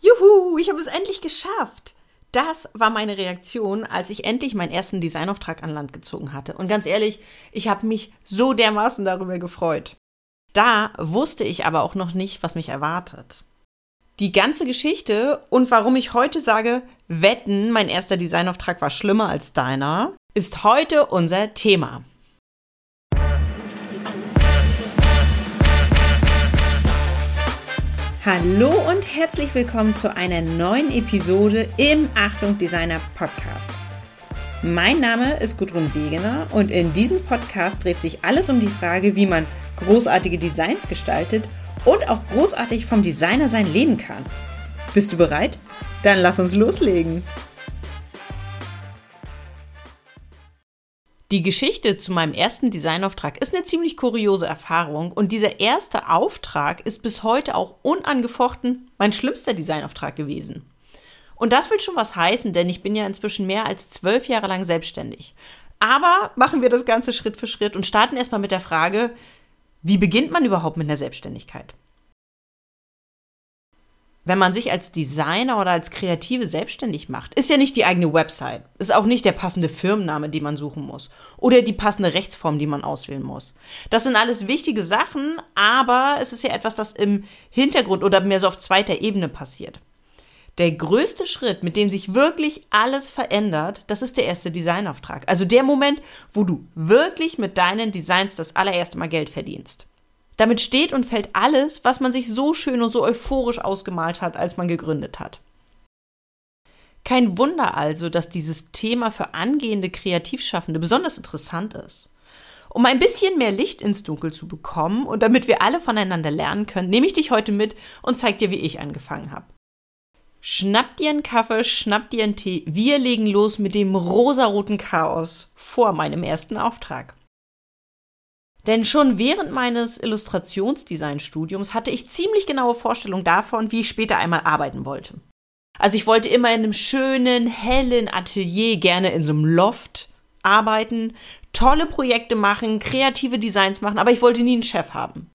Juhu, ich habe es endlich geschafft. Das war meine Reaktion, als ich endlich meinen ersten Designauftrag an Land gezogen hatte. Und ganz ehrlich, ich habe mich so dermaßen darüber gefreut. Da wusste ich aber auch noch nicht, was mich erwartet. Die ganze Geschichte und warum ich heute sage, wetten, mein erster Designauftrag war schlimmer als deiner, ist heute unser Thema. Hallo und herzlich willkommen zu einer neuen Episode im Achtung Designer Podcast. Mein Name ist Gudrun Wegener und in diesem Podcast dreht sich alles um die Frage, wie man großartige Designs gestaltet und auch großartig vom Designer sein leben kann. Bist du bereit? Dann lass uns loslegen. Die Geschichte zu meinem ersten Designauftrag ist eine ziemlich kuriose Erfahrung und dieser erste Auftrag ist bis heute auch unangefochten mein schlimmster Designauftrag gewesen. Und das will schon was heißen, denn ich bin ja inzwischen mehr als zwölf Jahre lang selbstständig. Aber machen wir das Ganze Schritt für Schritt und starten erstmal mit der Frage, wie beginnt man überhaupt mit einer Selbstständigkeit? Wenn man sich als Designer oder als Kreative selbstständig macht, ist ja nicht die eigene Website, ist auch nicht der passende Firmenname, den man suchen muss oder die passende Rechtsform, die man auswählen muss. Das sind alles wichtige Sachen, aber es ist ja etwas, das im Hintergrund oder mehr so auf zweiter Ebene passiert. Der größte Schritt, mit dem sich wirklich alles verändert, das ist der erste Designauftrag. Also der Moment, wo du wirklich mit deinen Designs das allererste Mal Geld verdienst. Damit steht und fällt alles, was man sich so schön und so euphorisch ausgemalt hat, als man gegründet hat. Kein Wunder also, dass dieses Thema für angehende Kreativschaffende besonders interessant ist. Um ein bisschen mehr Licht ins Dunkel zu bekommen und damit wir alle voneinander lernen können, nehme ich dich heute mit und zeige dir, wie ich angefangen habe. Schnapp dir einen Kaffee, schnapp dir einen Tee. Wir legen los mit dem rosaroten Chaos vor meinem ersten Auftrag. Denn schon während meines Illustrationsdesignstudiums hatte ich ziemlich genaue Vorstellungen davon, wie ich später einmal arbeiten wollte. Also ich wollte immer in einem schönen, hellen Atelier, gerne in so einem Loft arbeiten, tolle Projekte machen, kreative Designs machen, aber ich wollte nie einen Chef haben.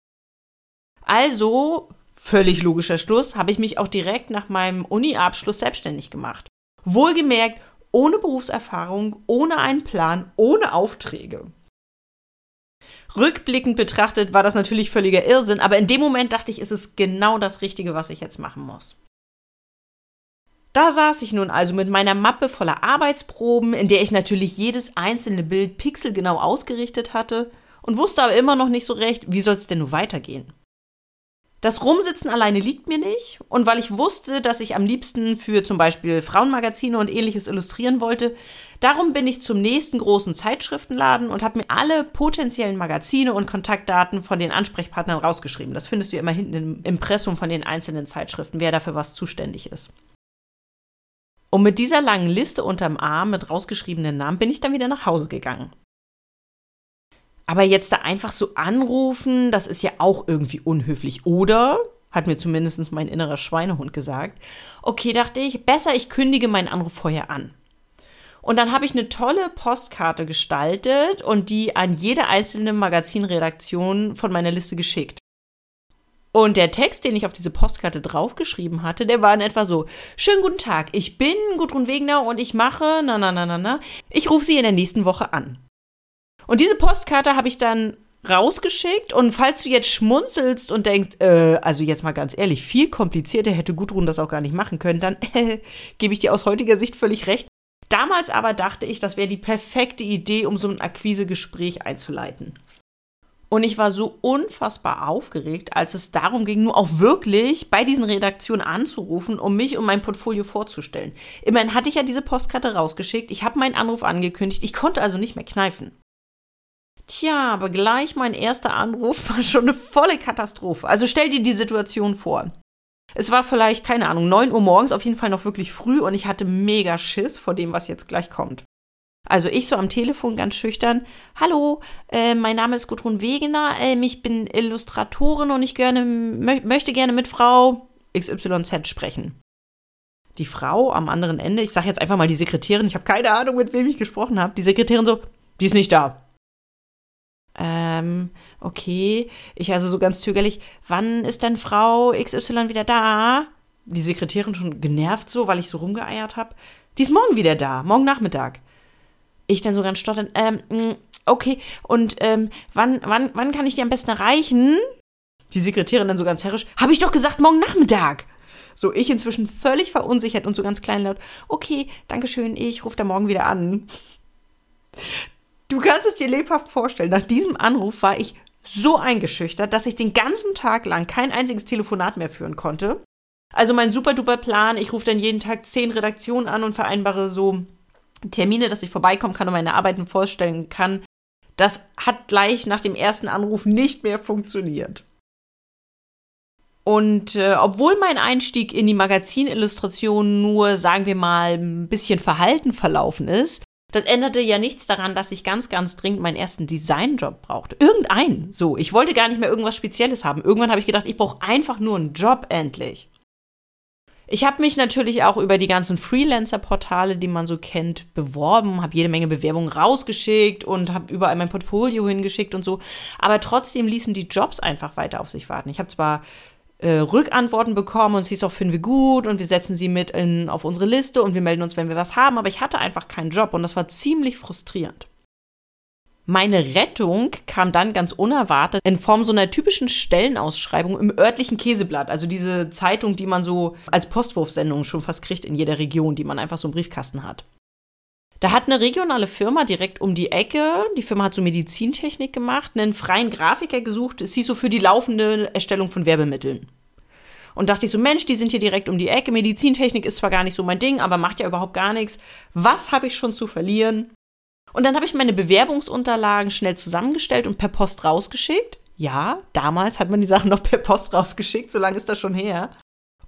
Also, völlig logischer Schluss, habe ich mich auch direkt nach meinem Uni-Abschluss selbstständig gemacht. Wohlgemerkt, ohne Berufserfahrung, ohne einen Plan, ohne Aufträge. Rückblickend betrachtet war das natürlich völliger Irrsinn, aber in dem Moment dachte ich, ist es genau das Richtige, was ich jetzt machen muss. Da saß ich nun also mit meiner Mappe voller Arbeitsproben, in der ich natürlich jedes einzelne Bild pixelgenau ausgerichtet hatte und wusste aber immer noch nicht so recht, wie soll es denn nun weitergehen. Das Rumsitzen alleine liegt mir nicht und weil ich wusste, dass ich am liebsten für zum Beispiel Frauenmagazine und ähnliches illustrieren wollte, darum bin ich zum nächsten großen Zeitschriftenladen und habe mir alle potenziellen Magazine und Kontaktdaten von den Ansprechpartnern rausgeschrieben. Das findest du immer hinten im Impressum von den einzelnen Zeitschriften, wer dafür was zuständig ist. Und mit dieser langen Liste unterm Arm mit rausgeschriebenen Namen bin ich dann wieder nach Hause gegangen. Aber jetzt da einfach so anrufen, das ist ja auch irgendwie unhöflich. Oder, hat mir zumindest mein innerer Schweinehund gesagt, okay, dachte ich, besser ich kündige meinen Anruf vorher an. Und dann habe ich eine tolle Postkarte gestaltet und die an jede einzelne Magazinredaktion von meiner Liste geschickt. Und der Text, den ich auf diese Postkarte draufgeschrieben hatte, der war in etwa so: Schönen guten Tag, ich bin Gudrun Wegner und ich mache, na, na, na, na, na, ich rufe Sie in der nächsten Woche an. Und diese Postkarte habe ich dann rausgeschickt und falls du jetzt schmunzelst und denkst, äh, also jetzt mal ganz ehrlich, viel komplizierter hätte Gudrun das auch gar nicht machen können, dann äh, gebe ich dir aus heutiger Sicht völlig recht. Damals aber dachte ich, das wäre die perfekte Idee, um so ein Akquisegespräch einzuleiten. Und ich war so unfassbar aufgeregt, als es darum ging, nur auch wirklich bei diesen Redaktionen anzurufen, um mich und mein Portfolio vorzustellen. Immerhin hatte ich ja diese Postkarte rausgeschickt, ich habe meinen Anruf angekündigt, ich konnte also nicht mehr kneifen. Tja, aber gleich mein erster Anruf war schon eine volle Katastrophe. Also stell dir die Situation vor. Es war vielleicht, keine Ahnung, 9 Uhr morgens, auf jeden Fall noch wirklich früh und ich hatte mega Schiss vor dem, was jetzt gleich kommt. Also ich so am Telefon ganz schüchtern. Hallo, äh, mein Name ist Gudrun Wegener, äh, ich bin Illustratorin und ich gerne, mö möchte gerne mit Frau XYZ sprechen. Die Frau am anderen Ende, ich sage jetzt einfach mal die Sekretärin, ich habe keine Ahnung, mit wem ich gesprochen habe. Die Sekretärin so, die ist nicht da. Ähm, okay. Ich also so ganz zögerlich, wann ist denn Frau XY wieder da? Die Sekretärin schon genervt so, weil ich so rumgeeiert habe. Die ist morgen wieder da, morgen Nachmittag. Ich dann so ganz stottern, ähm, mm, okay, und ähm, wann, wann, wann kann ich die am besten erreichen? Die Sekretärin dann so ganz herrisch, habe ich doch gesagt, morgen Nachmittag. So, ich inzwischen völlig verunsichert und so ganz kleinlaut, okay, Dankeschön, ich rufe da morgen wieder an. Du kannst es dir lebhaft vorstellen, nach diesem Anruf war ich so eingeschüchtert, dass ich den ganzen Tag lang kein einziges Telefonat mehr führen konnte. Also mein super duper Plan, ich rufe dann jeden Tag zehn Redaktionen an und vereinbare so Termine, dass ich vorbeikommen kann und meine Arbeiten vorstellen kann. Das hat gleich nach dem ersten Anruf nicht mehr funktioniert. Und äh, obwohl mein Einstieg in die Magazinillustration nur, sagen wir mal, ein bisschen verhalten verlaufen ist, das änderte ja nichts daran, dass ich ganz, ganz dringend meinen ersten Designjob brauchte. Irgendeinen. So, ich wollte gar nicht mehr irgendwas Spezielles haben. Irgendwann habe ich gedacht, ich brauche einfach nur einen Job endlich. Ich habe mich natürlich auch über die ganzen Freelancer-Portale, die man so kennt, beworben, habe jede Menge Bewerbungen rausgeschickt und habe überall mein Portfolio hingeschickt und so. Aber trotzdem ließen die Jobs einfach weiter auf sich warten. Ich habe zwar äh, Rückantworten bekommen und es hieß auch, finden wir gut und wir setzen sie mit in, auf unsere Liste und wir melden uns, wenn wir was haben, aber ich hatte einfach keinen Job und das war ziemlich frustrierend. Meine Rettung kam dann ganz unerwartet in Form so einer typischen Stellenausschreibung im örtlichen Käseblatt, also diese Zeitung, die man so als Postwurfsendung schon fast kriegt in jeder Region, die man einfach so im Briefkasten hat. Da hat eine regionale Firma direkt um die Ecke, die Firma hat so Medizintechnik gemacht, einen freien Grafiker gesucht, es hieß so für die laufende Erstellung von Werbemitteln. Und dachte ich so, Mensch, die sind hier direkt um die Ecke. Medizintechnik ist zwar gar nicht so mein Ding, aber macht ja überhaupt gar nichts. Was habe ich schon zu verlieren? Und dann habe ich meine Bewerbungsunterlagen schnell zusammengestellt und per Post rausgeschickt. Ja, damals hat man die Sachen noch per Post rausgeschickt, so lange ist das schon her.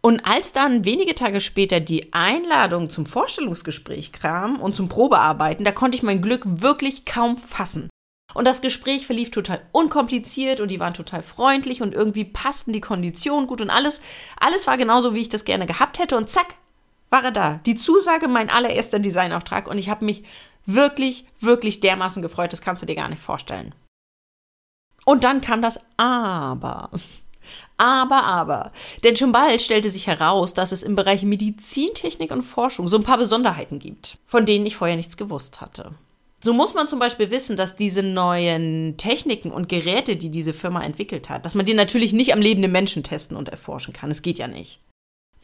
Und als dann wenige Tage später die Einladung zum Vorstellungsgespräch kam und zum Probearbeiten, da konnte ich mein Glück wirklich kaum fassen. Und das Gespräch verlief total unkompliziert und die waren total freundlich und irgendwie passten die Konditionen gut und alles, alles war genauso, wie ich das gerne gehabt hätte und zack, war er da. Die Zusage, mein allererster Designauftrag und ich habe mich wirklich, wirklich dermaßen gefreut, das kannst du dir gar nicht vorstellen. Und dann kam das Aber. Aber, aber. Denn schon bald stellte sich heraus, dass es im Bereich Medizintechnik und Forschung so ein paar Besonderheiten gibt, von denen ich vorher nichts gewusst hatte. So muss man zum Beispiel wissen, dass diese neuen Techniken und Geräte, die diese Firma entwickelt hat, dass man die natürlich nicht am lebenden Menschen testen und erforschen kann. Es geht ja nicht.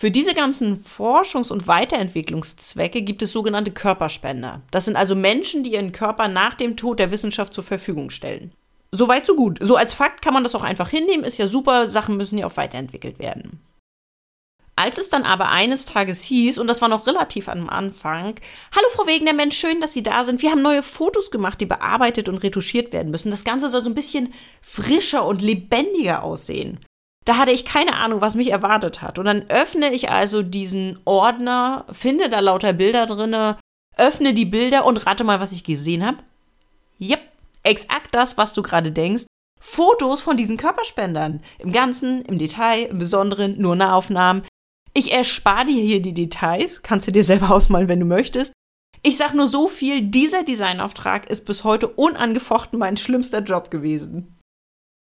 Für diese ganzen Forschungs- und Weiterentwicklungszwecke gibt es sogenannte Körperspender. Das sind also Menschen, die ihren Körper nach dem Tod der Wissenschaft zur Verfügung stellen. Soweit, so gut. So als Fakt kann man das auch einfach hinnehmen, ist ja super, Sachen müssen ja auch weiterentwickelt werden. Als es dann aber eines Tages hieß, und das war noch relativ am Anfang, Hallo Frau Wegener, Mensch, schön, dass Sie da sind. Wir haben neue Fotos gemacht, die bearbeitet und retuschiert werden müssen. Das Ganze soll so ein bisschen frischer und lebendiger aussehen. Da hatte ich keine Ahnung, was mich erwartet hat. Und dann öffne ich also diesen Ordner, finde da lauter Bilder drinne, öffne die Bilder und rate mal, was ich gesehen habe. Yep, exakt das, was du gerade denkst. Fotos von diesen Körperspendern. Im Ganzen, im Detail, im Besonderen, nur Nahaufnahmen. Ich erspare dir hier die Details, kannst du dir selber ausmalen, wenn du möchtest. Ich sag nur so viel, dieser Designauftrag ist bis heute unangefochten mein schlimmster Job gewesen.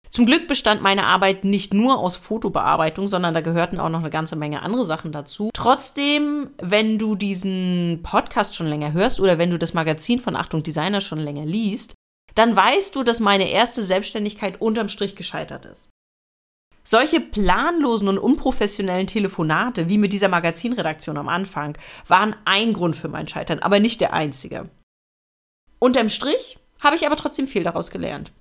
Zum Glück bestand meine Arbeit nicht nur aus Fotobearbeitung, sondern da gehörten auch noch eine ganze Menge andere Sachen dazu. Trotzdem, wenn du diesen Podcast schon länger hörst oder wenn du das Magazin von Achtung Designer schon länger liest, dann weißt du, dass meine erste Selbstständigkeit unterm Strich gescheitert ist. Solche planlosen und unprofessionellen Telefonate, wie mit dieser Magazinredaktion am Anfang, waren ein Grund für mein Scheitern, aber nicht der einzige. Unterm Strich habe ich aber trotzdem viel daraus gelernt.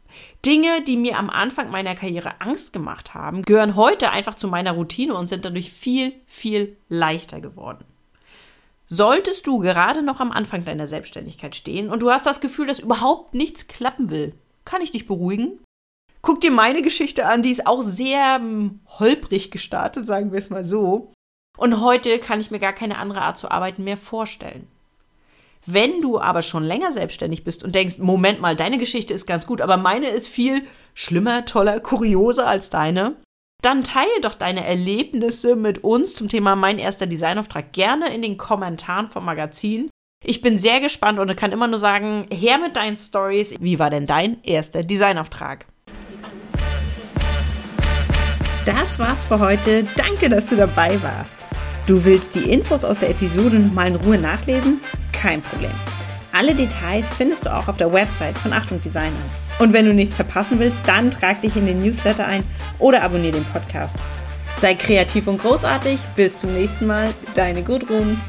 Dinge, die mir am Anfang meiner Karriere Angst gemacht haben, gehören heute einfach zu meiner Routine und sind dadurch viel, viel leichter geworden. Solltest du gerade noch am Anfang deiner Selbstständigkeit stehen und du hast das Gefühl, dass überhaupt nichts klappen will, kann ich dich beruhigen? Guck dir meine Geschichte an, die ist auch sehr hm, holprig gestartet, sagen wir es mal so. Und heute kann ich mir gar keine andere Art zu arbeiten mehr vorstellen. Wenn du aber schon länger selbstständig bist und denkst, Moment mal, deine Geschichte ist ganz gut, aber meine ist viel schlimmer, toller, kurioser als deine, dann teile doch deine Erlebnisse mit uns zum Thema mein erster Designauftrag gerne in den Kommentaren vom Magazin. Ich bin sehr gespannt und kann immer nur sagen, her mit deinen Stories. Wie war denn dein erster Designauftrag? Das war's für heute. Danke, dass du dabei warst. Du willst die Infos aus der Episode nochmal in Ruhe nachlesen? Kein Problem. Alle Details findest du auch auf der Website von Achtung Designer. Und wenn du nichts verpassen willst, dann trag dich in den Newsletter ein oder abonniere den Podcast. Sei kreativ und großartig. Bis zum nächsten Mal. Deine Gudrun.